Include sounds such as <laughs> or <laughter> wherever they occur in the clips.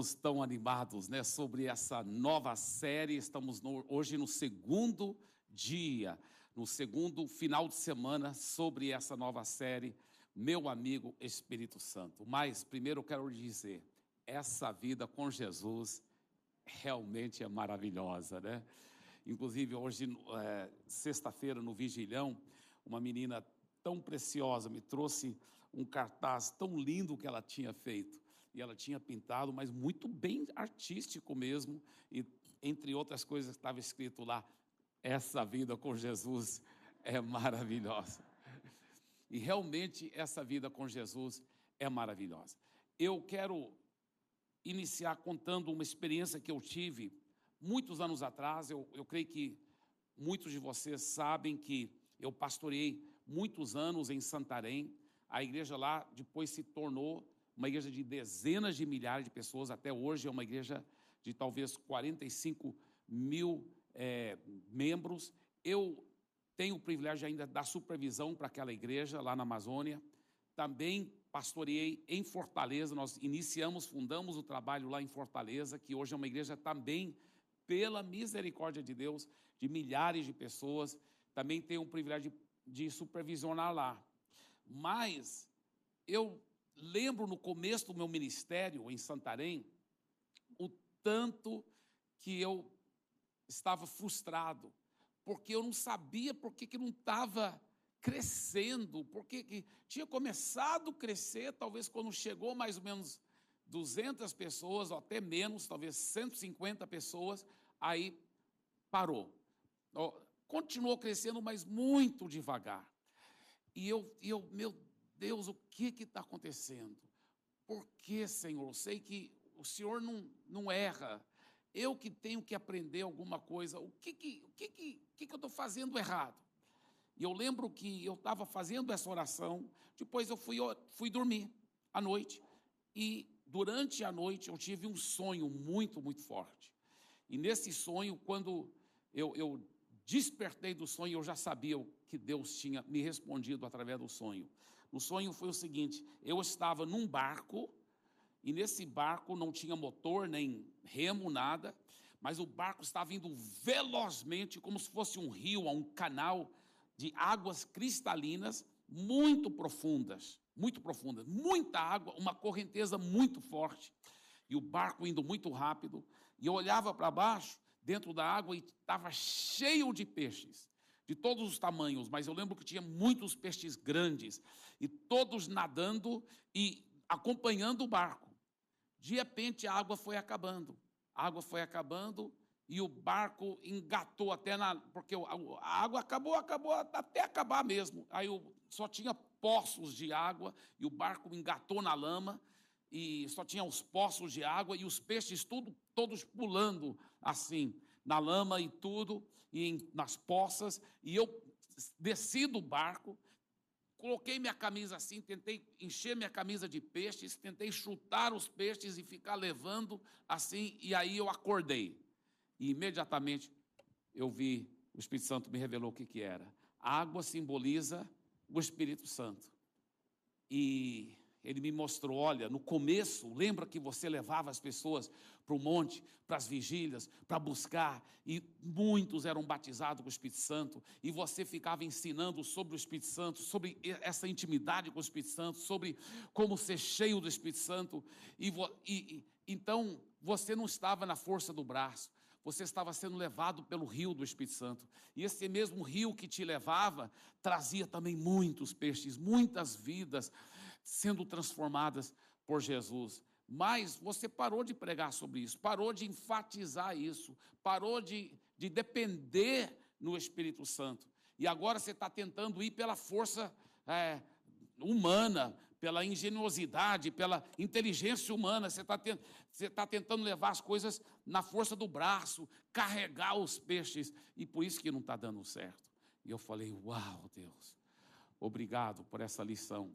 estamos tão animados né, sobre essa nova série. Estamos no, hoje no segundo dia, no segundo final de semana sobre essa nova série, Meu Amigo Espírito Santo. Mas, primeiro, eu quero dizer: essa vida com Jesus realmente é maravilhosa, né? Inclusive, hoje, é, sexta-feira, no Vigilhão, uma menina tão preciosa me trouxe um cartaz tão lindo que ela tinha feito e ela tinha pintado, mas muito bem artístico mesmo, e entre outras coisas estava escrito lá: essa vida com Jesus é maravilhosa. E realmente essa vida com Jesus é maravilhosa. Eu quero iniciar contando uma experiência que eu tive muitos anos atrás. Eu, eu creio que muitos de vocês sabem que eu pastorei muitos anos em Santarém. A igreja lá depois se tornou uma igreja de dezenas de milhares de pessoas, até hoje é uma igreja de talvez 45 mil é, membros. Eu tenho o privilégio ainda da supervisão para aquela igreja lá na Amazônia. Também pastoreei em Fortaleza, nós iniciamos, fundamos o trabalho lá em Fortaleza, que hoje é uma igreja também, pela misericórdia de Deus, de milhares de pessoas. Também tenho o privilégio de, de supervisionar lá. Mas eu lembro no começo do meu ministério em Santarém, o tanto que eu estava frustrado, porque eu não sabia por que, não estava crescendo, porque que tinha começado a crescer, talvez quando chegou mais ou menos 200 pessoas, ou até menos, talvez 150 pessoas, aí parou. Continuou crescendo, mas muito devagar. E eu, eu meu Deus, o que está acontecendo? Por que, Senhor? Sei que o Senhor não, não erra. Eu que tenho que aprender alguma coisa. O que, que, o que, que, que, que eu estou fazendo errado? E eu lembro que eu estava fazendo essa oração, depois eu fui, fui dormir à noite. E durante a noite eu tive um sonho muito, muito forte. E nesse sonho, quando eu, eu despertei do sonho, eu já sabia que Deus tinha me respondido através do sonho. O sonho foi o seguinte: eu estava num barco, e nesse barco não tinha motor, nem remo, nada, mas o barco estava indo velozmente, como se fosse um rio, um canal de águas cristalinas muito profundas, muito profundas, muita água, uma correnteza muito forte. E o barco indo muito rápido, e eu olhava para baixo, dentro da água, e estava cheio de peixes de todos os tamanhos, mas eu lembro que tinha muitos peixes grandes e todos nadando e acompanhando o barco. De repente a água foi acabando, a água foi acabando e o barco engatou até na. Porque a água acabou, acabou até acabar mesmo. Aí só tinha poços de água e o barco engatou na lama e só tinha os poços de água e os peixes tudo, todos pulando assim, na lama e tudo, e em, nas poças, e eu desci do barco, coloquei minha camisa assim, tentei encher minha camisa de peixes, tentei chutar os peixes e ficar levando assim, e aí eu acordei. E imediatamente eu vi, o Espírito Santo me revelou o que, que era. A água simboliza o Espírito Santo. E ele me mostrou: olha, no começo, lembra que você levava as pessoas para o monte, para as vigílias, para buscar, e muitos eram batizados com o Espírito Santo, e você ficava ensinando sobre o Espírito Santo, sobre essa intimidade com o Espírito Santo, sobre como ser cheio do Espírito Santo, e, e então você não estava na força do braço, você estava sendo levado pelo rio do Espírito Santo. E esse mesmo rio que te levava trazia também muitos peixes, muitas vidas sendo transformadas por Jesus. Mas você parou de pregar sobre isso, parou de enfatizar isso, parou de, de depender no Espírito Santo. E agora você está tentando ir pela força é, humana, pela ingenuosidade, pela inteligência humana. Você está tá tentando levar as coisas na força do braço, carregar os peixes, e por isso que não está dando certo. E eu falei: Uau, Deus, obrigado por essa lição.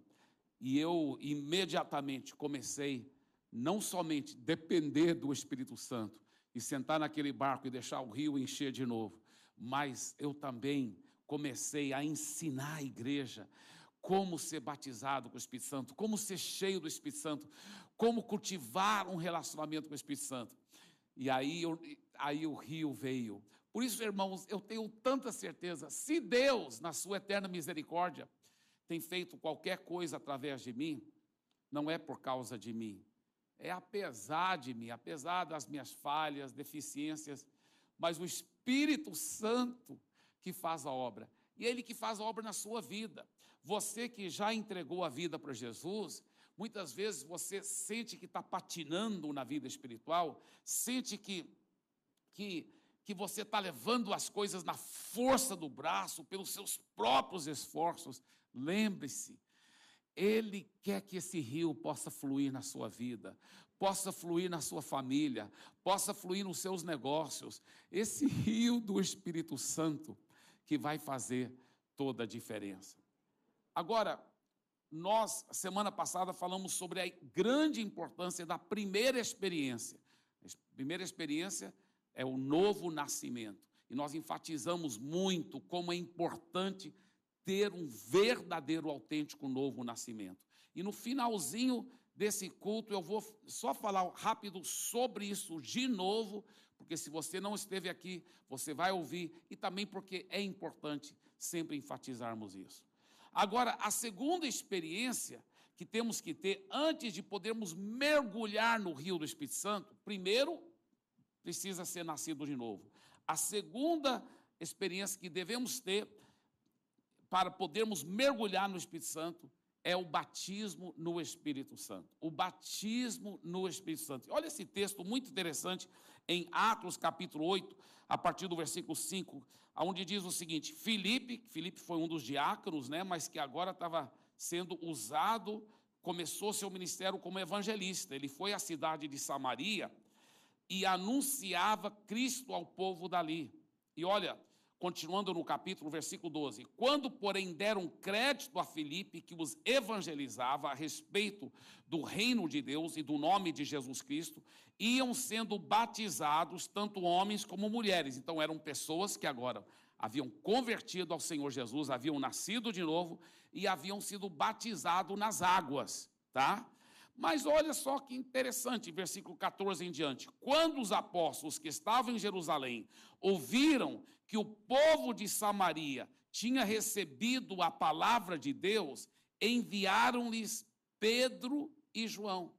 E eu imediatamente comecei, não somente depender do Espírito Santo e sentar naquele barco e deixar o rio encher de novo, mas eu também comecei a ensinar a igreja como ser batizado com o Espírito Santo, como ser cheio do Espírito Santo, como cultivar um relacionamento com o Espírito Santo. E aí, eu, aí o rio veio. Por isso, irmãos, eu tenho tanta certeza, se Deus, na sua eterna misericórdia, tem feito qualquer coisa através de mim, não é por causa de mim, é apesar de mim, apesar das minhas falhas, deficiências, mas o Espírito Santo que faz a obra. E é Ele que faz a obra na sua vida. Você que já entregou a vida para Jesus, muitas vezes você sente que está patinando na vida espiritual, sente que, que, que você está levando as coisas na força do braço, pelos seus próprios esforços. Lembre-se, Ele quer que esse rio possa fluir na sua vida, possa fluir na sua família, possa fluir nos seus negócios. Esse rio do Espírito Santo que vai fazer toda a diferença. Agora, nós, semana passada, falamos sobre a grande importância da primeira experiência. A primeira experiência é o novo nascimento. E nós enfatizamos muito como é importante ter um verdadeiro, autêntico novo nascimento. E no finalzinho desse culto, eu vou só falar rápido sobre isso de novo, porque se você não esteve aqui, você vai ouvir, e também porque é importante sempre enfatizarmos isso. Agora, a segunda experiência que temos que ter antes de podermos mergulhar no rio do Espírito Santo, primeiro, precisa ser nascido de novo. A segunda experiência que devemos ter para podermos mergulhar no Espírito Santo é o batismo no Espírito Santo. O batismo no Espírito Santo. Olha esse texto muito interessante em Atos capítulo 8, a partir do versículo 5, onde diz o seguinte: Filipe, Filipe foi um dos diáconos, né, mas que agora estava sendo usado, começou seu ministério como evangelista. Ele foi à cidade de Samaria e anunciava Cristo ao povo dali. E olha, continuando no capítulo, versículo 12: Quando, porém, deram crédito a Filipe, que os evangelizava a respeito do reino de Deus e do nome de Jesus Cristo, iam sendo batizados tanto homens como mulheres. Então, eram pessoas que agora haviam convertido ao Senhor Jesus, haviam nascido de novo e haviam sido batizados nas águas, tá? Mas olha só que interessante, versículo 14 em diante. Quando os apóstolos que estavam em Jerusalém ouviram que o povo de Samaria tinha recebido a palavra de Deus, enviaram-lhes Pedro e João.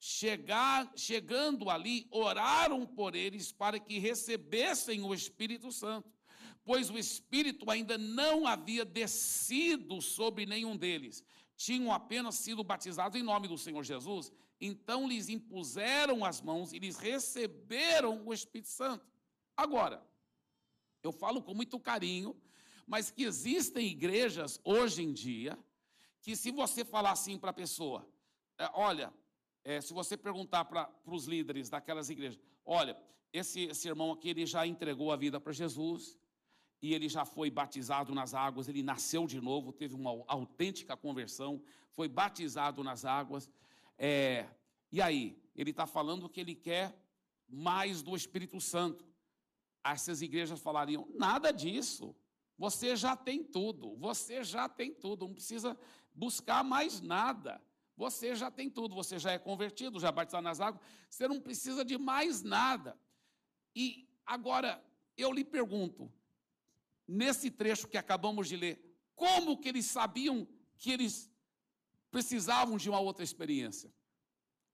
Chegar, chegando ali, oraram por eles para que recebessem o Espírito Santo, pois o Espírito ainda não havia descido sobre nenhum deles. Tinham apenas sido batizados em nome do Senhor Jesus. Então lhes impuseram as mãos e lhes receberam o Espírito Santo. Agora, eu falo com muito carinho, mas que existem igrejas hoje em dia que, se você falar assim para a pessoa, é, olha, é, se você perguntar para os líderes daquelas igrejas, olha, esse, esse irmão aqui ele já entregou a vida para Jesus e ele já foi batizado nas águas, ele nasceu de novo, teve uma autêntica conversão, foi batizado nas águas. É, e aí, ele está falando que ele quer mais do Espírito Santo. Essas igrejas falariam: nada disso. Você já tem tudo, você já tem tudo, não precisa buscar mais nada. Você já tem tudo, você já é convertido, já batizado nas águas, você não precisa de mais nada. E agora, eu lhe pergunto, nesse trecho que acabamos de ler, como que eles sabiam que eles precisavam de uma outra experiência?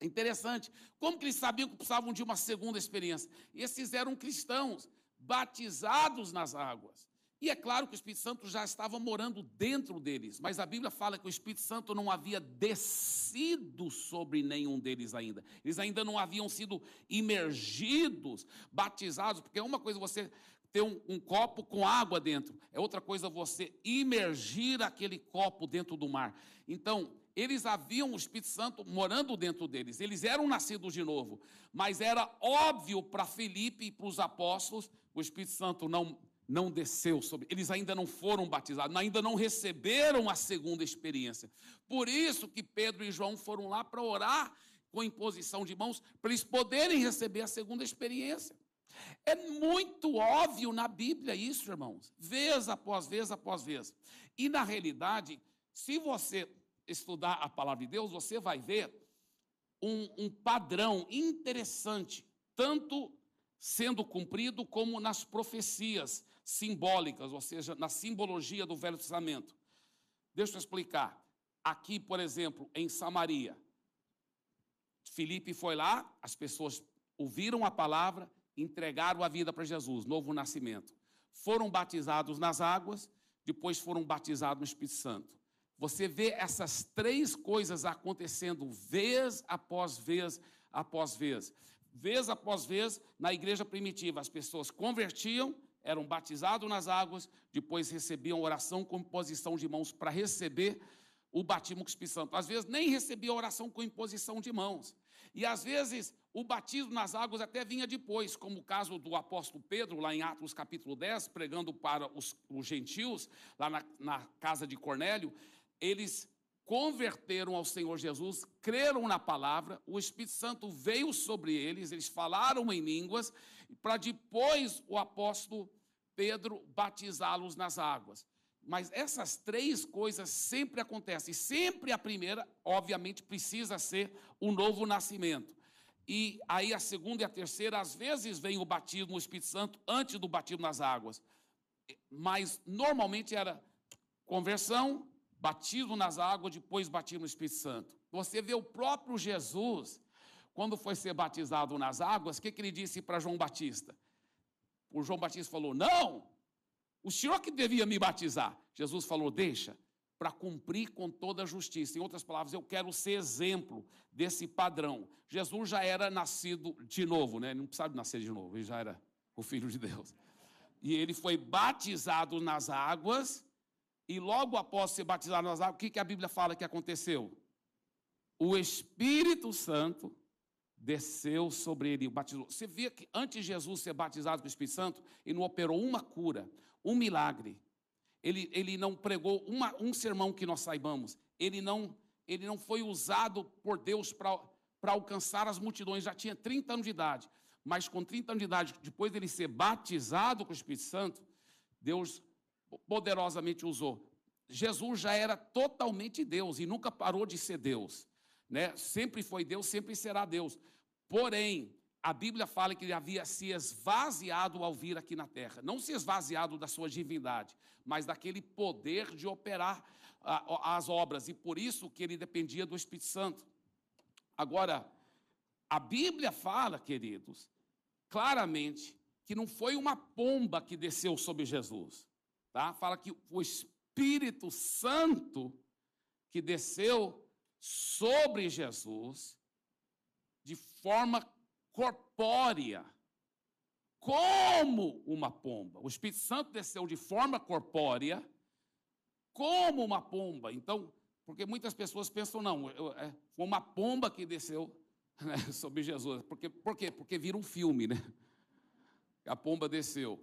É interessante. Como que eles sabiam que precisavam de uma segunda experiência? Esses eram cristãos, batizados nas águas. E é claro que o Espírito Santo já estava morando dentro deles, mas a Bíblia fala que o Espírito Santo não havia descido sobre nenhum deles ainda. Eles ainda não haviam sido imergidos, batizados, porque é uma coisa você ter um, um, copo com água dentro, é outra coisa você imergir aquele copo dentro do mar. Então, eles haviam o Espírito Santo morando dentro deles, eles eram nascidos de novo, mas era óbvio para Felipe e para os apóstolos, o Espírito Santo não não desceu sobre, eles ainda não foram batizados, ainda não receberam a segunda experiência. Por isso que Pedro e João foram lá para orar com imposição de mãos, para eles poderem receber a segunda experiência. É muito óbvio na Bíblia isso, irmãos, vez após vez após vez. E na realidade, Se você estudar a palavra de Deus, você vai ver um, um padrão interessante, tanto sendo cumprido como nas profecias simbólicas, ou seja, na simbologia do Velho Testamento. Deixa eu explicar. Aqui, por exemplo, em Samaria, Filipe foi lá, as pessoas ouviram a palavra, entregaram a vida para Jesus, novo nascimento. Foram batizados nas águas, depois foram batizados no Espírito Santo. Você vê essas três coisas acontecendo vez após vez após vez. Vez após vez, na igreja primitiva, as pessoas convertiam, eram batizados nas águas, depois recebiam oração com imposição de mãos para receber o batismo com o Espírito Santo. Às vezes nem recebia oração com imposição de mãos. E às vezes o batismo nas águas até vinha depois, como o caso do apóstolo Pedro, lá em Atos capítulo 10, pregando para os, os gentios, lá na, na casa de Cornélio. Eles converteram ao Senhor Jesus, creram na palavra, o Espírito Santo veio sobre eles, eles falaram em línguas, para depois o apóstolo Pedro batizá-los nas águas. Mas essas três coisas sempre acontecem. Sempre a primeira, obviamente, precisa ser o novo nascimento. E aí a segunda e a terceira, às vezes vem o batismo no Espírito Santo antes do batismo nas águas. Mas normalmente era conversão, batismo nas águas, depois batismo no Espírito Santo. Você vê o próprio Jesus, quando foi ser batizado nas águas, o que, que ele disse para João Batista? O João Batista falou: Não, o senhor que devia me batizar. Jesus falou: Deixa, para cumprir com toda a justiça. Em outras palavras, eu quero ser exemplo desse padrão. Jesus já era nascido de novo, né? Ele não precisava nascer de novo, ele já era o Filho de Deus. E ele foi batizado nas águas e logo após ser batizado nas águas, o que, que a Bíblia fala que aconteceu? O Espírito Santo desceu sobre ele, batizou. Você vê que antes de Jesus ser batizado com o Espírito Santo, ele não operou uma cura, um milagre. Ele, ele não pregou uma, um sermão que nós saibamos. Ele não, ele não foi usado por Deus para alcançar as multidões. Já tinha 30 anos de idade. Mas com 30 anos de idade, depois dele ser batizado com o Espírito Santo, Deus poderosamente usou. Jesus já era totalmente Deus e nunca parou de ser Deus. Né? Sempre foi Deus, sempre será Deus. Porém, a Bíblia fala que ele havia se esvaziado ao vir aqui na terra. Não se esvaziado da sua divindade, mas daquele poder de operar as obras. E por isso que ele dependia do Espírito Santo. Agora, a Bíblia fala, queridos, claramente, que não foi uma pomba que desceu sobre Jesus. Tá? Fala que o Espírito Santo que desceu sobre Jesus de forma corpórea, como uma pomba. O Espírito Santo desceu de forma corpórea, como uma pomba. Então, porque muitas pessoas pensam, não, é, foi uma pomba que desceu <laughs> né, sobre Jesus. Porque, por quê? Porque vira um filme, né? A pomba desceu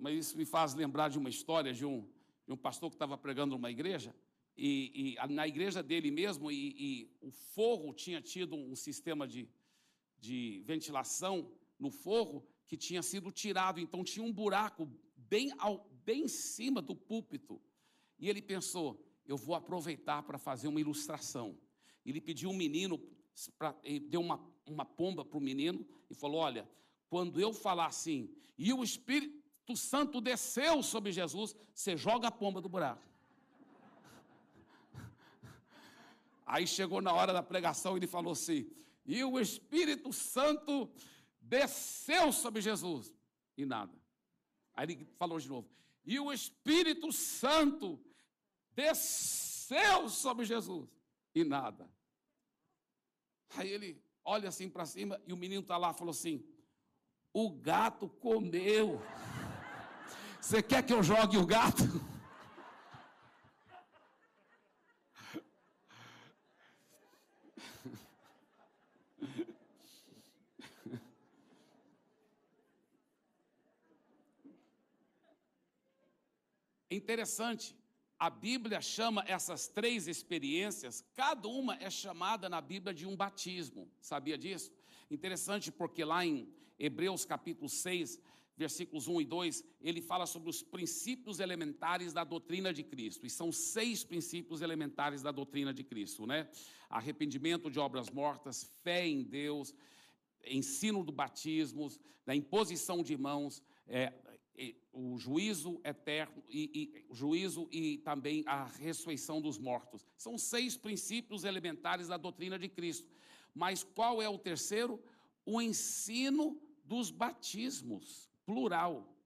mas isso me faz lembrar de uma história de um, de um pastor que estava pregando numa igreja, e, e na igreja dele mesmo, e, e, o forro tinha tido um sistema de, de ventilação no forro que tinha sido tirado, então tinha um buraco bem, ao, bem em cima do púlpito. E ele pensou: eu vou aproveitar para fazer uma ilustração. Ele pediu um menino, pra, deu uma, uma pomba para o menino e falou: Olha, quando eu falar assim, e o Espírito Santo desceu sobre Jesus, você joga a pomba do buraco. Aí chegou na hora da pregação e ele falou assim: e o Espírito Santo desceu sobre Jesus. E nada. Aí ele falou de novo: e o Espírito Santo desceu sobre Jesus. E nada. Aí ele olha assim para cima e o menino está lá e falou assim: o gato comeu. <laughs> Você quer que eu jogue o gato? É interessante, a Bíblia chama essas três experiências, cada uma é chamada na Bíblia de um batismo, sabia disso? Interessante porque lá em Hebreus capítulo 6, versículos 1 e 2, ele fala sobre os princípios elementares da doutrina de Cristo. E são seis princípios elementares da doutrina de Cristo, né? Arrependimento de obras mortas, fé em Deus, ensino do batismo, da imposição de mãos, é, o juízo eterno e, e juízo e também a ressurreição dos mortos. São seis princípios elementares da doutrina de Cristo. Mas qual é o terceiro? O ensino dos batismos, plural.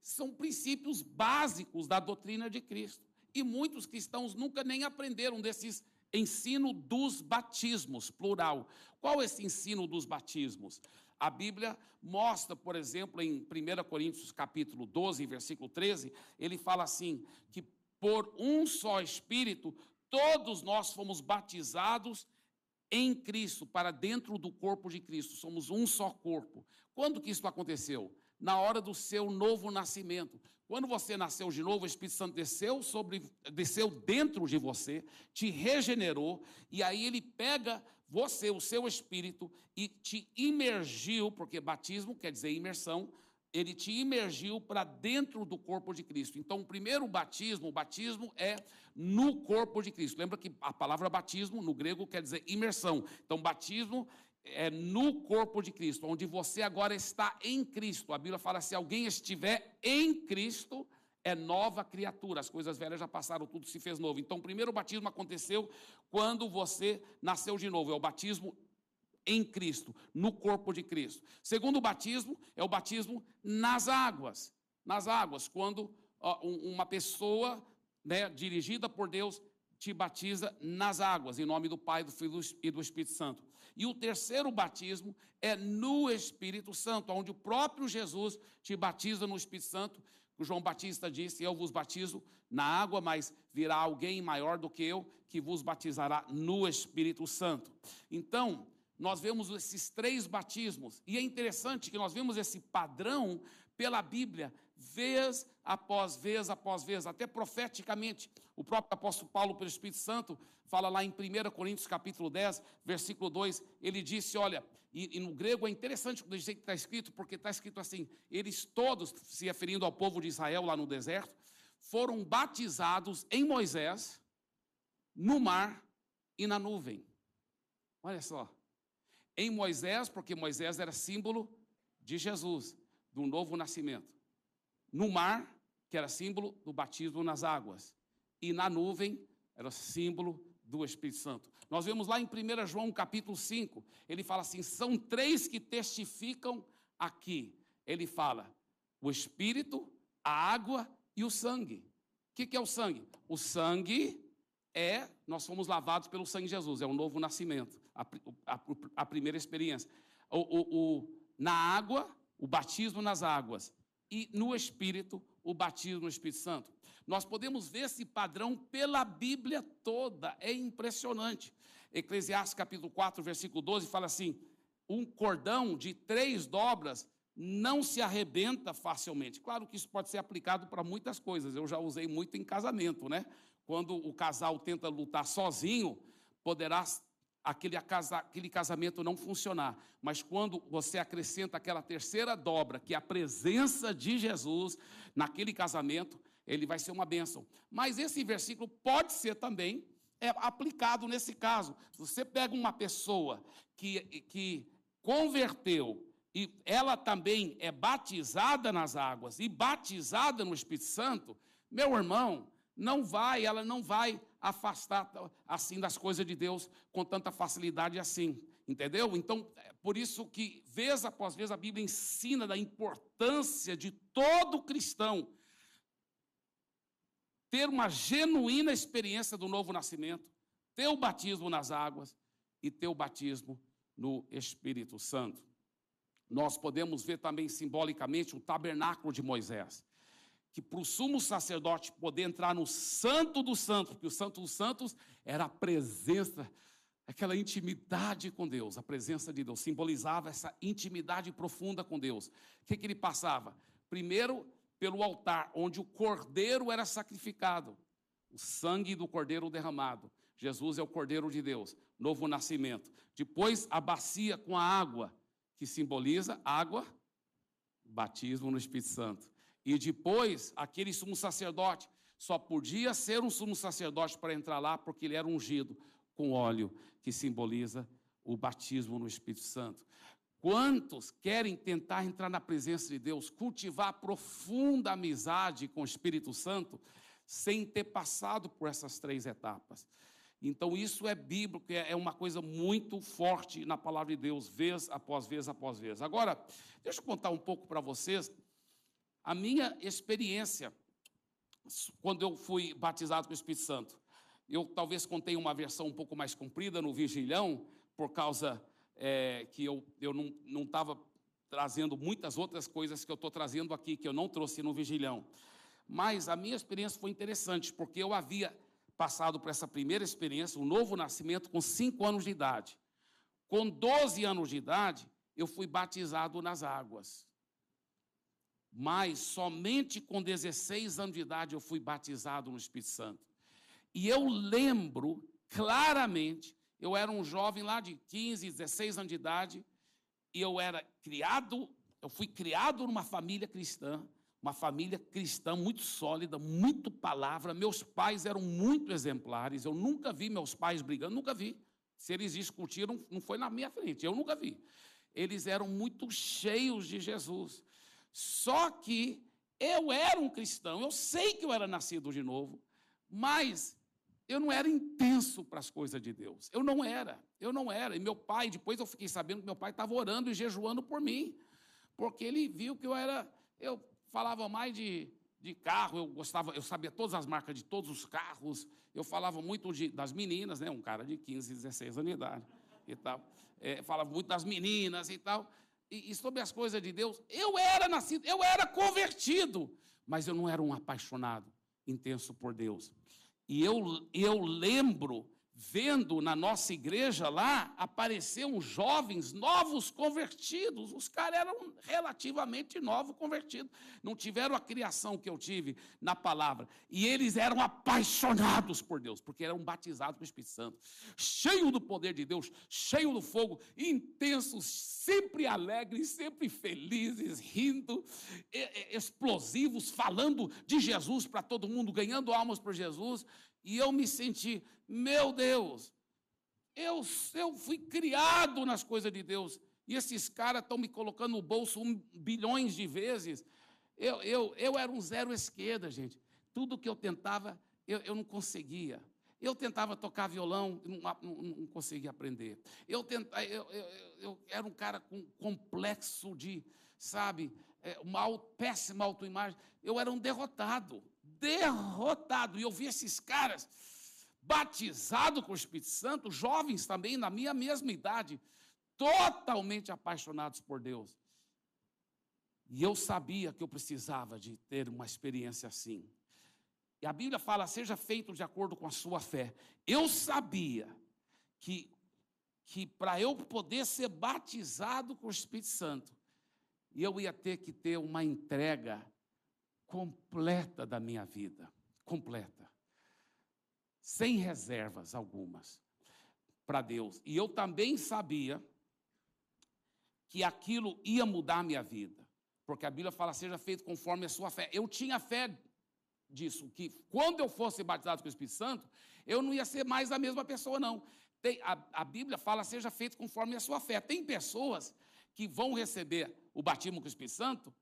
São princípios básicos da doutrina de Cristo. E muitos cristãos nunca nem aprenderam desses ensino dos batismos, plural. Qual é esse ensino dos batismos? A Bíblia mostra, por exemplo, em 1 Coríntios capítulo 12, versículo 13, ele fala assim, que por um só Espírito, todos nós fomos batizados em Cristo, para dentro do corpo de Cristo, somos um só corpo. Quando que isso aconteceu? Na hora do seu novo nascimento. Quando você nasceu de novo, o Espírito Santo desceu sobre, desceu dentro de você, te regenerou, e aí ele pega você, o seu espírito, e te imergiu, porque batismo quer dizer imersão, ele te imergiu para dentro do corpo de Cristo. Então, o primeiro batismo, o batismo é no corpo de Cristo. Lembra que a palavra batismo no grego quer dizer imersão. Então, batismo é no corpo de Cristo, onde você agora está em Cristo. A Bíblia fala: se alguém estiver em Cristo, é nova criatura, as coisas velhas já passaram, tudo se fez novo. Então, o primeiro batismo aconteceu quando você nasceu de novo, é o batismo em Cristo, no corpo de Cristo. Segundo batismo é o batismo nas águas, nas águas, quando uma pessoa né, dirigida por Deus te batiza nas águas, em nome do Pai, do Filho e do Espírito Santo. E o terceiro batismo é no Espírito Santo, onde o próprio Jesus te batiza no Espírito Santo João Batista disse: Eu vos batizo na água, mas virá alguém maior do que eu que vos batizará no Espírito Santo. Então, nós vemos esses três batismos, e é interessante que nós vemos esse padrão pela Bíblia, vez após vez após vez, até profeticamente. O próprio apóstolo Paulo, pelo Espírito Santo, fala lá em 1 Coríntios capítulo 10, versículo 2, ele disse: Olha, e, e no grego é interessante o jeito que está escrito, porque está escrito assim: eles todos, se referindo ao povo de Israel lá no deserto, foram batizados em Moisés, no mar e na nuvem. Olha só. Em Moisés, porque Moisés era símbolo de Jesus, do novo nascimento. No mar, que era símbolo do batismo nas águas. E na nuvem, era símbolo do Espírito Santo. Nós vemos lá em 1 João capítulo 5, ele fala assim: são três que testificam aqui. Ele fala: o Espírito, a água e o sangue. O que, que é o sangue? O sangue é, nós fomos lavados pelo sangue de Jesus, é o novo nascimento, a, a, a primeira experiência. O, o, o, na água, o batismo nas águas, e no Espírito, o batismo no Espírito Santo. Nós podemos ver esse padrão pela Bíblia toda, é impressionante. Eclesiastes capítulo 4, versículo 12 fala assim: um cordão de três dobras não se arrebenta facilmente. Claro que isso pode ser aplicado para muitas coisas, eu já usei muito em casamento, né? Quando o casal tenta lutar sozinho, poderá aquele, aquele casamento não funcionar. Mas quando você acrescenta aquela terceira dobra, que é a presença de Jesus naquele casamento, ele vai ser uma bênção. Mas esse versículo pode ser também é, aplicado nesse caso. Se você pega uma pessoa que, que converteu e ela também é batizada nas águas e batizada no Espírito Santo, meu irmão, não vai, ela não vai afastar assim das coisas de Deus com tanta facilidade assim, entendeu? Então, é por isso que vez após vez a Bíblia ensina da importância de todo cristão ter uma genuína experiência do novo nascimento, ter o batismo nas águas e ter o batismo no Espírito Santo. Nós podemos ver também simbolicamente o tabernáculo de Moisés, que para o sumo sacerdote poder entrar no Santo dos Santos, porque o Santo dos Santos era a presença, aquela intimidade com Deus, a presença de Deus, simbolizava essa intimidade profunda com Deus. O que, que ele passava? Primeiro, pelo altar, onde o cordeiro era sacrificado, o sangue do cordeiro derramado. Jesus é o cordeiro de Deus, novo nascimento. Depois, a bacia com a água, que simboliza água batismo no Espírito Santo. E depois, aquele sumo sacerdote só podia ser um sumo sacerdote para entrar lá porque ele era ungido com óleo, que simboliza o batismo no Espírito Santo. Quantos querem tentar entrar na presença de Deus, cultivar profunda amizade com o Espírito Santo, sem ter passado por essas três etapas? Então, isso é bíblico, é, é uma coisa muito forte na palavra de Deus, vez após vez após vez. Agora, deixa eu contar um pouco para vocês a minha experiência quando eu fui batizado com o Espírito Santo. Eu talvez contei uma versão um pouco mais comprida no vigilhão, por causa é, que eu, eu não estava trazendo muitas outras coisas que eu estou trazendo aqui, que eu não trouxe no vigilhão. Mas a minha experiência foi interessante, porque eu havia passado por essa primeira experiência, o um novo nascimento, com 5 anos de idade. Com 12 anos de idade, eu fui batizado nas águas. Mas somente com 16 anos de idade eu fui batizado no Espírito Santo. E eu lembro claramente, eu era um jovem lá de 15, 16 anos de idade, e eu era criado, eu fui criado numa família cristã, uma família cristã muito sólida, muito palavra. Meus pais eram muito exemplares. Eu nunca vi meus pais brigando, nunca vi. Se eles discutiram, não foi na minha frente, eu nunca vi. Eles eram muito cheios de Jesus. Só que eu era um cristão, eu sei que eu era nascido de novo, mas eu não era intenso para as coisas de Deus. Eu não era, eu não era. E meu pai, depois eu fiquei sabendo que meu pai estava orando e jejuando por mim, porque ele viu que eu era, eu falava mais de, de carro, eu gostava, eu sabia todas as marcas de todos os carros, eu falava muito de, das meninas, né? Um cara de 15, 16 anos de idade e tal. É, falava muito das meninas e tal. E, e sobre as coisas de Deus, eu era nascido, eu era convertido, mas eu não era um apaixonado intenso por Deus. E eu, eu lembro vendo na nossa igreja lá, apareceram jovens novos convertidos. Os caras eram relativamente novos convertidos. Não tiveram a criação que eu tive na palavra. E eles eram apaixonados por Deus, porque eram batizados com o Espírito Santo. Cheio do poder de Deus, cheio do fogo, intensos, sempre alegres, sempre felizes, rindo, explosivos, falando de Jesus para todo mundo, ganhando almas por Jesus. E eu me senti, meu Deus, eu, eu fui criado nas coisas de Deus. E esses caras estão me colocando no bolso um, bilhões de vezes. Eu, eu, eu era um zero esquerda, gente. Tudo que eu tentava, eu, eu não conseguia. Eu tentava tocar violão, não, não, não conseguia aprender. Eu, tentava, eu, eu, eu, era um cara com complexo de, sabe, é, uma péssima autoimagem. Eu era um derrotado derrotado. E eu vi esses caras batizados com o Espírito Santo, jovens também, na minha mesma idade, totalmente apaixonados por Deus. E eu sabia que eu precisava de ter uma experiência assim. E a Bíblia fala: seja feito de acordo com a sua fé. Eu sabia que, que para eu poder ser batizado com o Espírito Santo, eu ia ter que ter uma entrega completa da minha vida, completa, sem reservas algumas para Deus. E eu também sabia que aquilo ia mudar a minha vida, porque a Bíblia fala: seja feito conforme a sua fé. Eu tinha fé disso, que quando eu fosse batizado com o Espírito Santo, eu não ia ser mais a mesma pessoa, não. Tem, a, a Bíblia fala: seja feito conforme a sua fé. Tem pessoas que vão receber o batismo com o Espírito Santo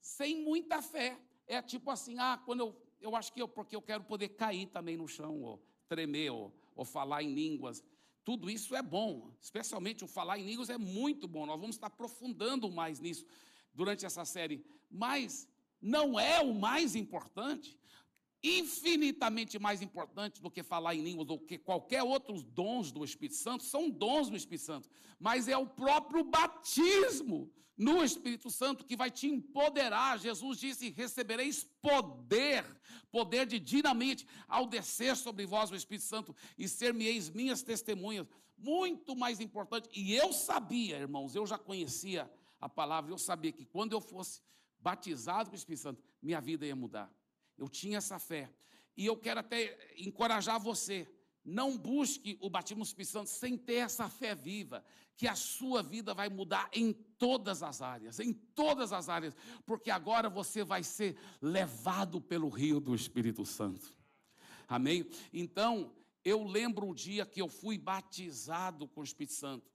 sem muita fé. É tipo assim, ah, quando eu, eu acho que eu, porque eu quero poder cair também no chão, ou tremer, ou, ou falar em línguas. Tudo isso é bom, especialmente o falar em línguas é muito bom. Nós vamos estar aprofundando mais nisso durante essa série. Mas não é o mais importante, infinitamente mais importante do que falar em línguas, ou que qualquer outros dons do Espírito Santo, são dons do Espírito Santo, mas é o próprio batismo no Espírito Santo que vai te empoderar. Jesus disse: recebereis poder, poder de dinamite, ao descer sobre vós o Espírito Santo e ser-me-eis minhas testemunhas. Muito mais importante. E eu sabia, irmãos, eu já conhecia a palavra, eu sabia que quando eu fosse batizado com o Espírito Santo, minha vida ia mudar. Eu tinha essa fé. E eu quero até encorajar você Não busque o batismo do Espírito Santo sem ter essa fé viva, que a sua vida vai mudar em todas as áreas, em todas as áreas, porque agora você vai ser levado pelo rio do Espírito Santo. Amém? Então, eu lembro o dia que eu fui batizado com o Espírito Santo.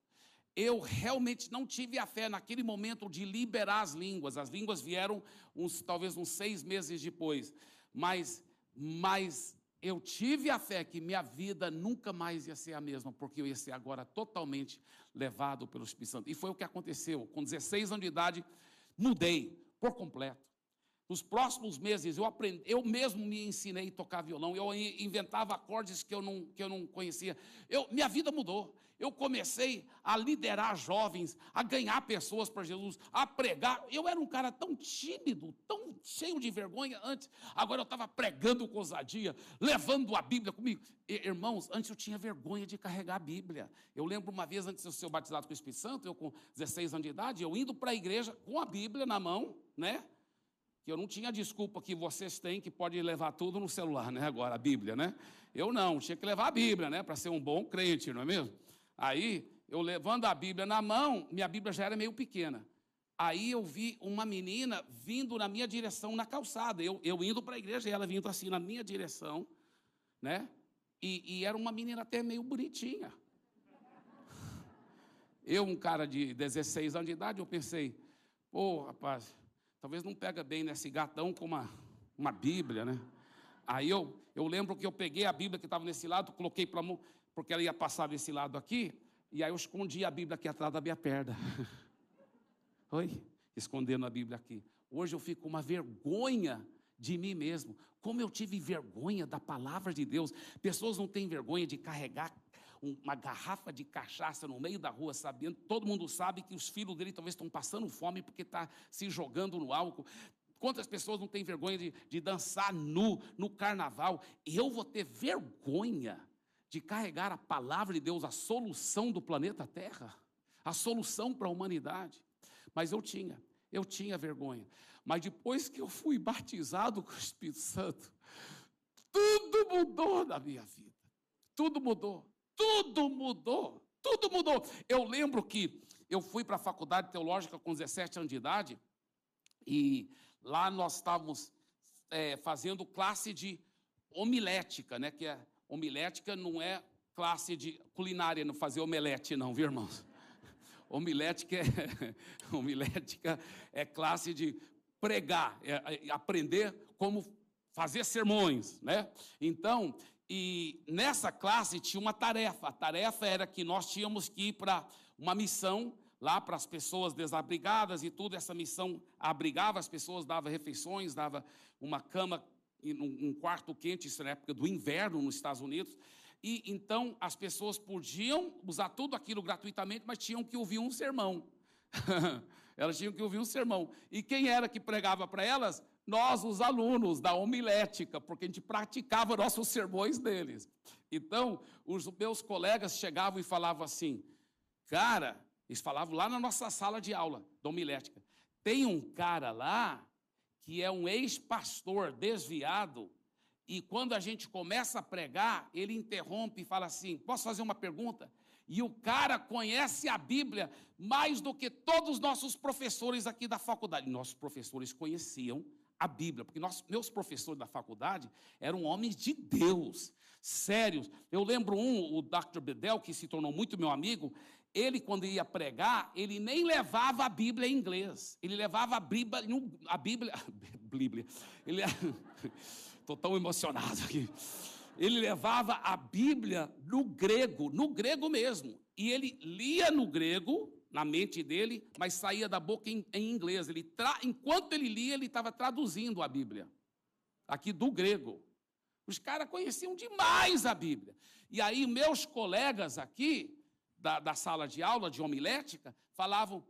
Eu realmente não tive a fé naquele momento de liberar as línguas. As línguas vieram uns, talvez uns seis meses depois. Mas, mas eu tive a fé que minha vida nunca mais ia ser a mesma, porque eu ia ser agora totalmente levado pelo Espírito Santo. E foi o que aconteceu. Com 16 anos de idade, mudei por completo. Nos próximos meses, eu, aprendi, eu mesmo me ensinei a tocar violão, eu inventava acordes que eu não, que eu não conhecia. Eu, minha vida mudou. Eu comecei a liderar jovens, a ganhar pessoas para Jesus, a pregar. Eu era um cara tão tímido, tão cheio de vergonha antes. Agora eu estava pregando com ousadia, levando a Bíblia comigo. E, irmãos, antes eu tinha vergonha de carregar a Bíblia. Eu lembro uma vez antes de ser batizado com o Espírito Santo, eu com 16 anos de idade, eu indo para a igreja com a Bíblia na mão, né? que eu não tinha desculpa que vocês têm que pode levar tudo no celular, né? Agora, a Bíblia, né? Eu não, tinha que levar a Bíblia, né? Para ser um bom crente, não é mesmo? Aí, eu levando a Bíblia na mão, minha Bíblia já era meio pequena. Aí eu vi uma menina vindo na minha direção na calçada. Eu, eu indo para a igreja e ela vindo assim na minha direção, né? E, e era uma menina até meio bonitinha. Eu, um cara de 16 anos de idade, eu pensei, pô, rapaz, Talvez não pega bem nesse gatão com uma, uma Bíblia, né? Aí eu, eu lembro que eu peguei a Bíblia que estava nesse lado, coloquei para mão, porque ela ia passar desse lado aqui, e aí eu escondi a Bíblia aqui atrás da minha perna. <laughs> Oi? Escondendo a Bíblia aqui. Hoje eu fico com uma vergonha de mim mesmo. Como eu tive vergonha da palavra de Deus. Pessoas não têm vergonha de carregar uma garrafa de cachaça no meio da rua, sabendo, todo mundo sabe que os filhos dele talvez estão passando fome porque está se jogando no álcool. Quantas pessoas não têm vergonha de, de dançar nu no carnaval? Eu vou ter vergonha de carregar a palavra de Deus, a solução do planeta Terra, a solução para a humanidade. Mas eu tinha, eu tinha vergonha. Mas depois que eu fui batizado com o Espírito Santo, tudo mudou na minha vida. Tudo mudou. Tudo mudou, tudo mudou. Eu lembro que eu fui para a faculdade teológica com 17 anos de idade e lá nós estávamos é, fazendo classe de homilética, né? Que é homilética não é classe de culinária, não fazer omelete, não, viu, irmãos? <laughs> Homilética é, <laughs> homilética é classe de pregar, é, é aprender como fazer sermões, né? Então, e nessa classe tinha uma tarefa. A tarefa era que nós tínhamos que ir para uma missão lá para as pessoas desabrigadas e tudo. Essa missão abrigava as pessoas, dava refeições, dava uma cama, um quarto quente, isso na época do inverno nos Estados Unidos. E então as pessoas podiam usar tudo aquilo gratuitamente, mas tinham que ouvir um sermão. <laughs> elas tinham que ouvir um sermão. E quem era que pregava para elas? nós, os alunos da homilética, porque a gente praticava nossos sermões deles. Então, os meus colegas chegavam e falavam assim, cara, eles falavam lá na nossa sala de aula da homilética, tem um cara lá que é um ex-pastor desviado, e quando a gente começa a pregar, ele interrompe e fala assim: posso fazer uma pergunta? E o cara conhece a Bíblia mais do que todos os nossos professores aqui da faculdade. Nossos professores conheciam a Bíblia, porque nós, meus professores da faculdade eram homens de Deus, sérios. Eu lembro um, o Dr. Bedell, que se tornou muito meu amigo, ele, quando ia pregar, ele nem levava a Bíblia em inglês, ele levava a Bíblia, a Bíblia, a <laughs> Bíblia, ele, <laughs> estou tão emocionado aqui. Ele levava a Bíblia no grego, no grego mesmo, e ele lia no grego, na mente dele, mas saía da boca em, em inglês. Ele tra... Enquanto ele lia, ele estava traduzindo a Bíblia, aqui do grego. Os caras conheciam demais a Bíblia. E aí, meus colegas aqui, da, da sala de aula de homilética, falavam: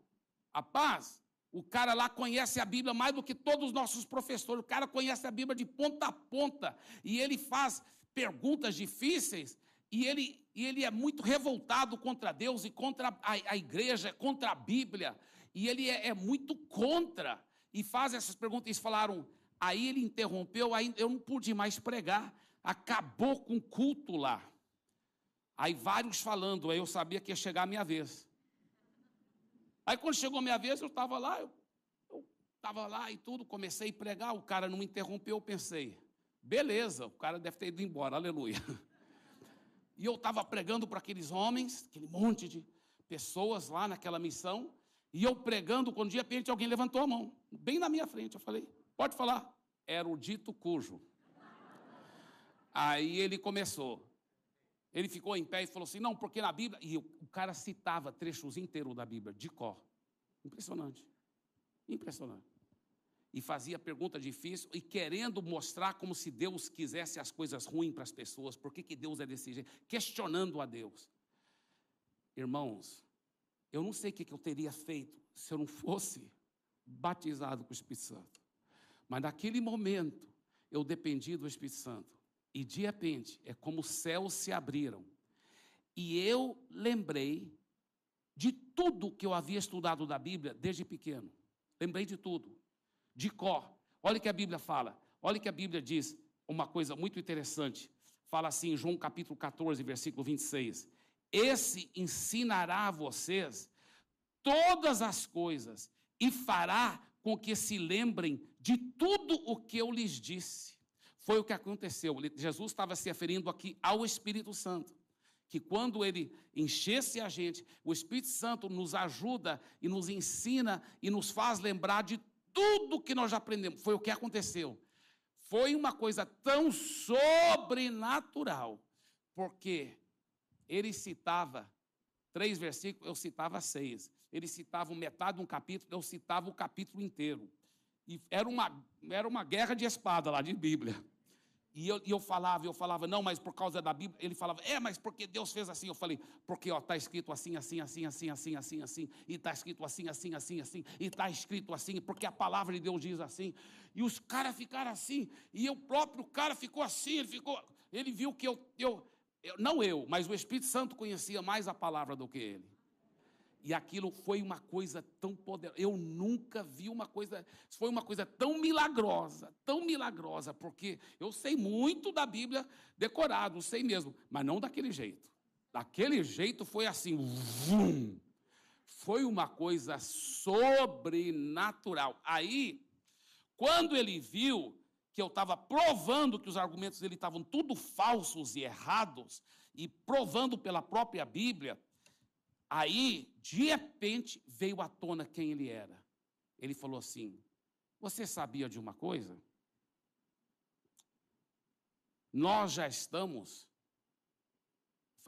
rapaz, o cara lá conhece a Bíblia mais do que todos os nossos professores. O cara conhece a Bíblia de ponta a ponta. E ele faz perguntas difíceis e ele, e ele é muito revoltado contra Deus e contra a, a igreja, contra a Bíblia, e ele é, é, muito contra, e faz essas perguntas, eles falaram, aí ele interrompeu, aí eu não pude mais pregar, acabou com o culto lá, Aí vários falando, aí eu sabia que ia chegar a minha vez. Aí quando chegou a minha vez, eu estava lá, eu estava lá e tudo, comecei a pregar, o cara não me interrompeu, eu pensei, beleza, o cara deve ter ido embora, aleluia. <laughs> E eu estava pregando para aqueles homens, aquele monte de pessoas lá naquela missão, e eu pregando, quando de repente alguém levantou a mão, bem na minha frente, eu falei, pode falar. Era o dito cujo. Aí ele começou. Ele ficou em pé e falou assim: não, porque na Bíblia. E o cara citava trechos inteiros da Bíblia, de cor. Impressionante. Impressionante. E fazia pergunta difícil e querendo mostrar como se Deus quisesse as coisas ruins para as pessoas. Por que, que Deus é desse jeito? Questionando a Deus. Irmãos, eu não sei o que, eu teria feito se eu não fosse batizado com o Espírito Santo. Mas naquele momento, eu dependi do Espírito Santo. E de repente, é como os céus se abriram. E eu lembrei de tudo que eu havia estudado da Bíblia desde pequeno. Lembrei de tudo. De cor. Olha o que a Bíblia fala. Olha o que a Bíblia diz. Uma coisa muito interessante. Fala assim, em João capítulo 14, versículo 26. Esse ensinará a vocês todas as coisas e fará com que se lembrem de tudo o que eu lhes disse. Foi o que aconteceu. Jesus estava se referindo aqui ao Espírito Santo. Que quando ele enchesse a gente, o Espírito Santo nos ajuda e nos ensina e nos faz lembrar de tudo que nós já aprendemos. Foi o que aconteceu. Foi uma coisa tão sobrenatural, porque ele citava três versículos, eu citava seis. Ele citava metade de um capítulo, eu citava o capítulo inteiro. E era uma, era uma guerra de espada lá de Bíblia. E eu, e eu falava, eu falava, não, mas por causa da Bíblia. Ele falava, é, mas porque Deus fez assim. Eu falei, porque está escrito assim, assim, assim, assim, assim, assim, assim. E está escrito assim, assim, assim, assim. E está escrito assim, porque a palavra de Deus diz assim. E os caras ficaram assim. E o próprio cara ficou assim. Ele ficou, ele viu que eu, eu, eu, não eu, mas o Espírito Santo conhecia mais a palavra do que ele. E aquilo foi uma coisa tão poderosa. Eu nunca vi uma coisa. Foi uma coisa tão milagrosa, tão milagrosa, porque eu sei muito da Bíblia decorado, sei mesmo, mas não daquele jeito. Daquele jeito foi assim, vum, foi uma coisa sobrenatural. Aí, quando ele viu que eu estava provando que os argumentos dele estavam tudo falsos e errados, e provando pela própria Bíblia, Aí, de repente, veio à tona quem ele era. Ele falou assim: Você sabia de uma coisa? Nós já estamos.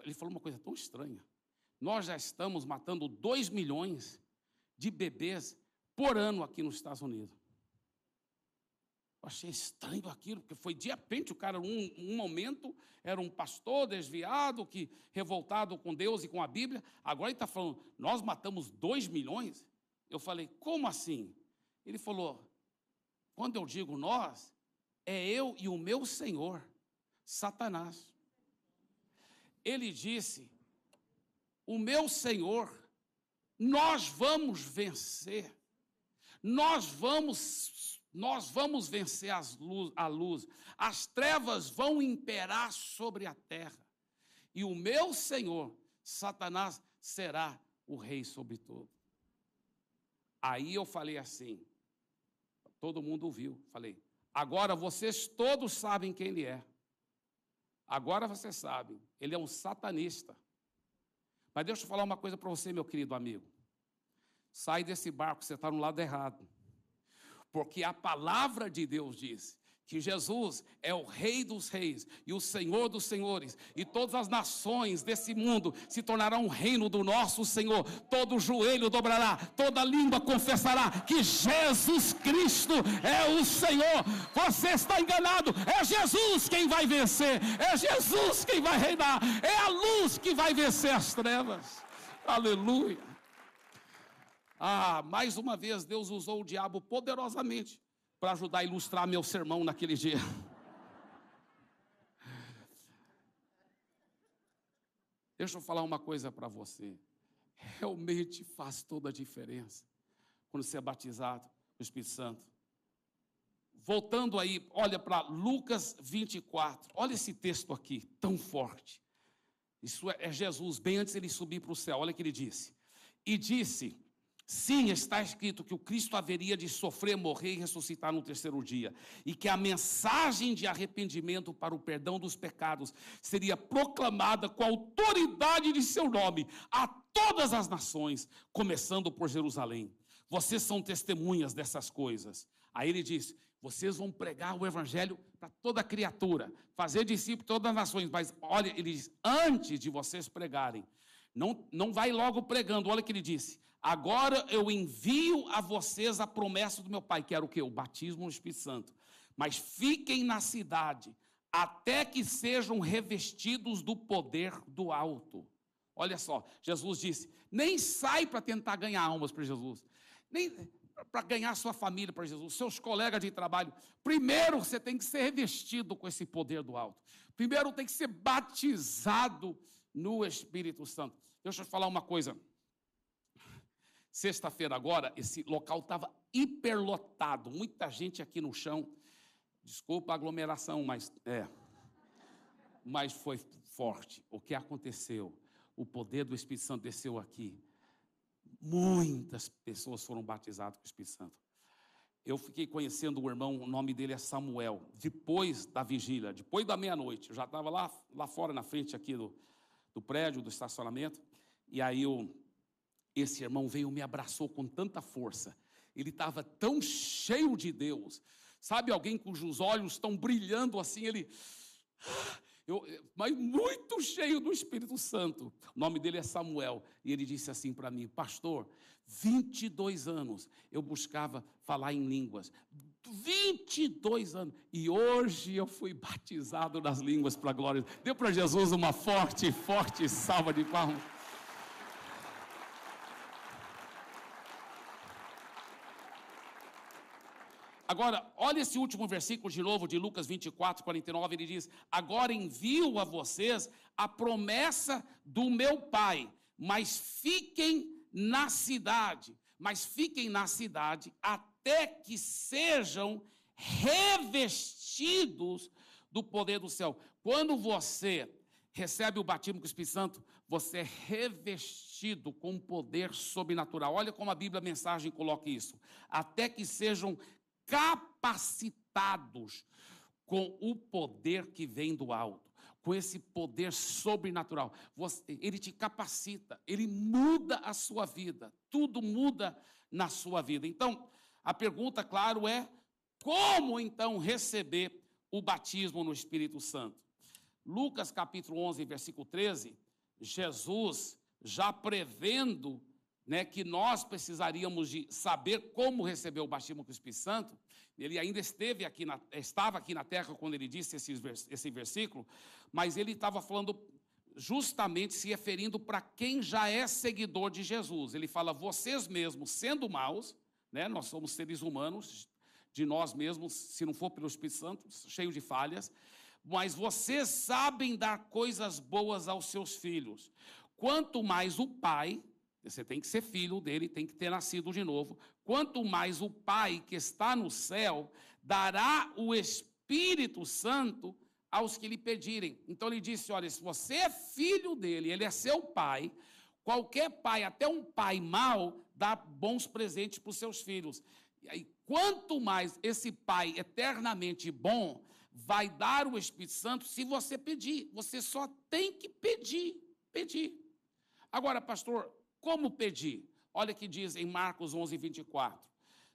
Ele falou uma coisa tão estranha. Nós já estamos matando 2 milhões de bebês por ano aqui nos Estados Unidos. Achei estranho aquilo, porque foi de repente o cara, um, um momento, era um pastor desviado, que revoltado com Deus e com a Bíblia. Agora ele está falando, nós matamos dois milhões? Eu falei, como assim? Ele falou, quando eu digo nós, é eu e o meu Senhor, Satanás. Ele disse, o meu Senhor, nós vamos vencer, nós vamos nós vamos vencer luz, a luz, as trevas vão imperar sobre a terra, e o meu Senhor, Satanás, será o rei sobre tudo. Aí eu falei assim, todo mundo ouviu, falei, agora vocês todos sabem quem ele é. Agora vocês sabem, ele é um satanista. Mas deixa eu falar uma coisa para você, meu querido amigo. Sai desse barco, você está no lado errado. Porque a palavra de Deus diz que Jesus é o Rei dos Reis e o Senhor dos Senhores, e todas as nações desse mundo se tornarão um reino do nosso Senhor. Todo joelho dobrará, toda língua confessará que Jesus Cristo é o Senhor. Você está enganado, é Jesus quem vai vencer, é Jesus quem vai reinar, é a luz que vai vencer as trevas. Aleluia. Ah, mais uma vez Deus usou o diabo poderosamente para ajudar a ilustrar meu sermão naquele dia. <laughs> Deixa eu falar uma coisa para você. Realmente faz toda a diferença quando você é batizado no Espírito Santo. Voltando aí, olha para Lucas 24. Olha esse texto aqui, tão forte. Isso é Jesus, bem antes ele subir para o céu. Olha o que ele disse. E disse: Sim, está escrito que o Cristo haveria de sofrer, morrer e ressuscitar no terceiro dia, e que a mensagem de arrependimento para o perdão dos pecados seria proclamada com a autoridade de seu nome a todas as nações, começando por Jerusalém. Vocês são testemunhas dessas coisas. Aí ele diz: vocês vão pregar o evangelho para toda criatura, fazer discípulo todas as nações. Mas olha, ele diz: antes de vocês pregarem, não, não vai logo pregando. Olha o que ele disse Agora eu envio a vocês a promessa do meu Pai, que era o que? O batismo no Espírito Santo. Mas fiquem na cidade, até que sejam revestidos do poder do alto. Olha só, Jesus disse: nem sai para tentar ganhar almas para Jesus, nem para ganhar sua família para Jesus, seus colegas de trabalho. Primeiro você tem que ser revestido com esse poder do alto. Primeiro tem que ser batizado no Espírito Santo. Deixa eu te falar uma coisa. Sexta-feira agora, esse local estava hiperlotado, muita gente aqui no chão. Desculpa a aglomeração, mas é. Mas foi forte. O que aconteceu? O poder do Espírito Santo desceu aqui. Muitas pessoas foram batizadas com o Espírito Santo. Eu fiquei conhecendo o irmão, o nome dele é Samuel. Depois da vigília, depois da meia-noite, eu já estava lá, lá fora na frente aqui do, do prédio, do estacionamento. E aí eu esse irmão veio me abraçou com tanta força. Ele estava tão cheio de Deus. Sabe alguém cujos olhos estão brilhando assim, ele eu, mas muito cheio do Espírito Santo. O nome dele é Samuel. E ele disse assim para mim: Pastor, 22 anos eu buscava falar em línguas. 22 anos. E hoje eu fui batizado nas línguas para a glória. Deu para Jesus uma forte, forte salva de palmas. Agora, olha esse último versículo de novo, de Lucas 24, 49, ele diz: Agora envio a vocês a promessa do meu Pai, mas fiquem na cidade, mas fiquem na cidade até que sejam revestidos do poder do céu. Quando você recebe o batismo com o Espírito Santo, você é revestido com poder sobrenatural. Olha como a Bíblia a mensagem coloca isso. Até que sejam capacitados com o poder que vem do alto, com esse poder sobrenatural. Você, ele te capacita, ele muda a sua vida, tudo muda na sua vida. Então, a pergunta, claro, é: como então receber o batismo no Espírito Santo? Lucas capítulo 11, versículo 13, Jesus já prevendo né, que nós precisaríamos de saber como receber o batismo com o Espírito Santo, ele ainda esteve aqui na, estava aqui na terra quando ele disse esse, esse versículo, mas ele estava falando justamente se referindo para quem já é seguidor de Jesus. Ele fala: vocês mesmos, sendo maus, né, nós somos seres humanos, de nós mesmos, se não for pelo Espírito Santo, cheio de falhas, mas vocês sabem dar coisas boas aos seus filhos. Quanto mais o Pai, você tem que ser filho dele, tem que ter nascido de novo. Quanto mais o Pai que está no céu dará o Espírito Santo aos que lhe pedirem. Então ele disse: Olha, se você é filho dele, ele é seu pai, qualquer pai, até um pai mau, dá bons presentes para os seus filhos. E aí, quanto mais esse pai eternamente bom vai dar o Espírito Santo se você pedir. Você só tem que pedir, pedir. Agora, pastor, como pedir? Olha que diz em Marcos 11, 24.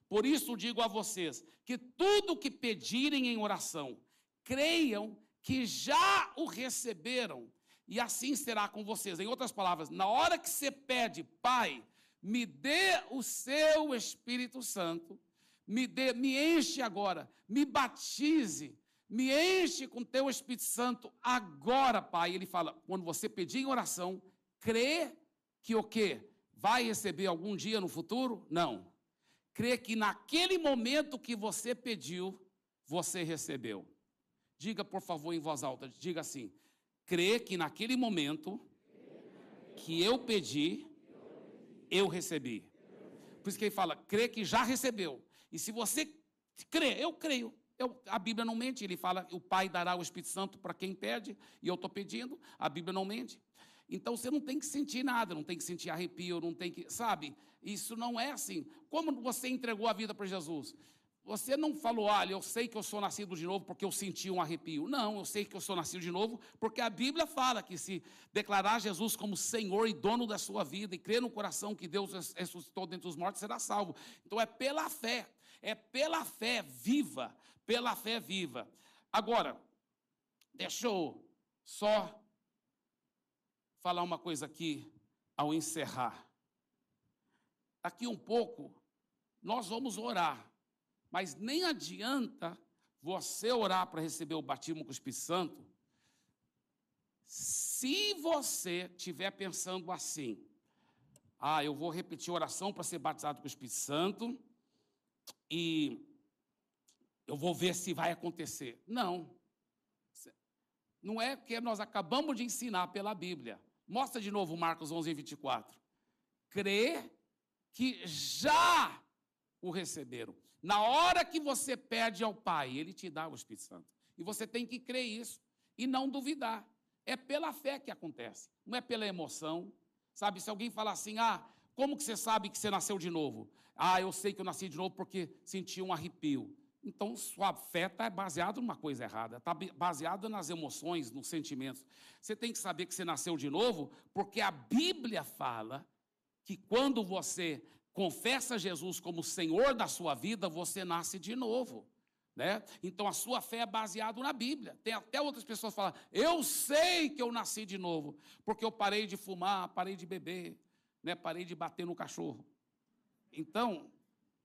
Por isso digo a vocês que tudo que pedirem em oração, creiam que já o receberam, e assim será com vocês. Em outras palavras, na hora que você pede, Pai, me dê o seu Espírito Santo, me, dê, me enche agora, me batize, me enche com teu Espírito Santo agora, Pai. Ele fala, quando você pedir em oração, crê que o quê? Vai receber algum dia no futuro? Não. Crê que naquele momento que você pediu, você recebeu. Diga, por favor, em voz alta, diga assim: crê que naquele momento que eu pedi, eu recebi. Por isso que ele fala, crê que já recebeu. E se você crê, eu creio. Eu, a Bíblia não mente, ele fala, o Pai dará o Espírito Santo para quem pede, e eu estou pedindo, a Bíblia não mente. Então você não tem que sentir nada, não tem que sentir arrepio, não tem que, sabe? Isso não é assim. Como você entregou a vida para Jesus? Você não falou, olha, eu sei que eu sou nascido de novo porque eu senti um arrepio. Não, eu sei que eu sou nascido de novo porque a Bíblia fala que se declarar Jesus como Senhor e dono da sua vida e crer no coração que Deus ressuscitou dentre os mortos, será salvo. Então é pela fé, é pela fé viva, pela fé viva. Agora, deixa eu só falar uma coisa aqui ao encerrar. Aqui um pouco, nós vamos orar. Mas nem adianta você orar para receber o batismo com o Espírito Santo se você estiver pensando assim, ah, eu vou repetir oração para ser batizado com o Espírito Santo e eu vou ver se vai acontecer. Não. Não é que nós acabamos de ensinar pela Bíblia. Mostra de novo Marcos 11, 24. Crê que já o receberam. Na hora que você pede ao Pai, Ele te dá o Espírito Santo. E você tem que crer isso e não duvidar. É pela fé que acontece, não é pela emoção. Sabe, se alguém falar assim, ah, como que você sabe que você nasceu de novo? Ah, eu sei que eu nasci de novo porque senti um arrepio. Então, sua fé está baseada numa coisa errada, está baseada nas emoções, nos sentimentos. Você tem que saber que você nasceu de novo, porque a Bíblia fala que quando você confessa Jesus como Senhor da sua vida, você nasce de novo. Né? Então a sua fé é baseada na Bíblia. Tem até outras pessoas que falam: Eu sei que eu nasci de novo, porque eu parei de fumar, parei de beber, né? parei de bater no cachorro. Então,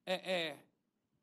é, é,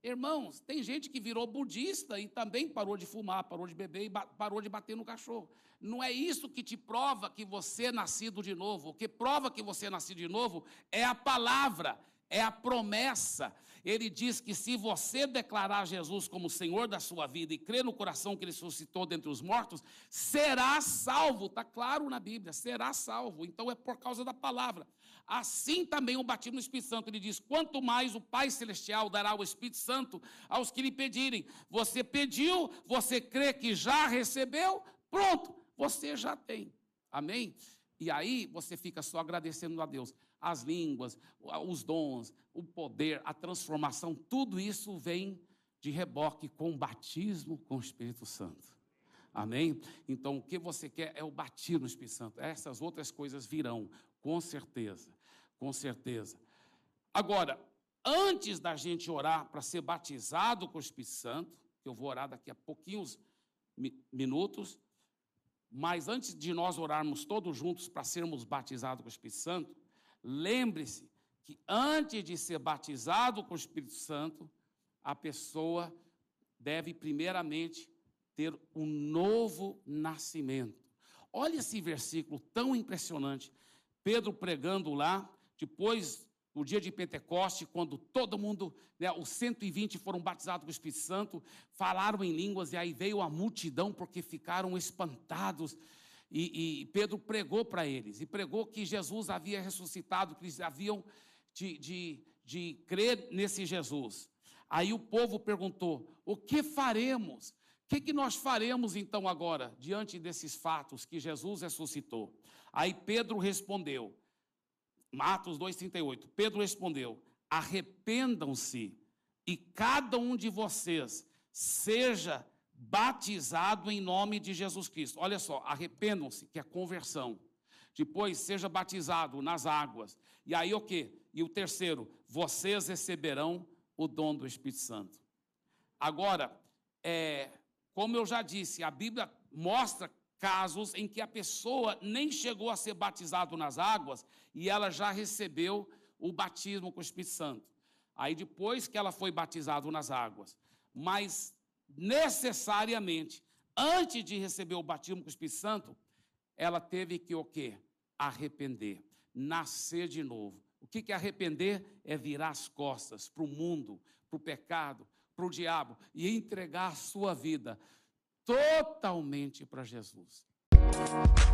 irmãos, tem gente que virou budista e também parou de fumar, parou de beber e parou de bater no cachorro. Não é isso que te prova que você é nascido de novo. O que prova que você é nascido de novo é a palavra, é a promessa. Ele diz que se você declarar Jesus como Senhor da sua vida e crer no coração que ele suscitou dentre os mortos, será salvo. Está claro na Bíblia, será salvo. Então é por causa da palavra. Assim também o batismo no Espírito Santo. Ele diz: quanto mais o Pai Celestial dará o Espírito Santo aos que lhe pedirem. Você pediu, você crê que já recebeu, pronto, você já tem. Amém? E aí você fica só agradecendo a Deus as línguas, os dons, o poder, a transformação, tudo isso vem de reboque com o batismo com o Espírito Santo. Amém? Então, o que você quer é o batismo no Espírito Santo. Essas outras coisas virão, com certeza, com certeza. Agora, antes da gente orar para ser batizado com o Espírito Santo, que eu vou orar daqui a pouquinhos minutos, mas antes de nós orarmos todos juntos para sermos batizados com o Espírito Santo, Lembre-se que antes de ser batizado com o Espírito Santo, a pessoa deve primeiramente ter um novo nascimento. Olha esse versículo tão impressionante. Pedro pregando lá, depois no dia de Pentecoste, quando todo mundo, né, os 120 foram batizados com o Espírito Santo, falaram em línguas e aí veio a multidão porque ficaram espantados e, e Pedro pregou para eles, e pregou que Jesus havia ressuscitado, que eles haviam de, de, de crer nesse Jesus. Aí o povo perguntou: o que faremos? O que, que nós faremos então agora, diante desses fatos que Jesus ressuscitou? Aí Pedro respondeu, Matos 2,38, Pedro respondeu: arrependam-se e cada um de vocês seja batizado em nome de Jesus Cristo. Olha só, arrependam-se, que é conversão. Depois, seja batizado nas águas. E aí o quê? E o terceiro, vocês receberão o dom do Espírito Santo. Agora, é, como eu já disse, a Bíblia mostra casos em que a pessoa nem chegou a ser batizado nas águas e ela já recebeu o batismo com o Espírito Santo. Aí depois que ela foi batizada nas águas, mas necessariamente, antes de receber o batismo com o Espírito Santo, ela teve que o quê? Arrepender, nascer de novo. O que é arrepender? É virar as costas para o mundo, para o pecado, para o diabo e entregar a sua vida totalmente para Jesus. Música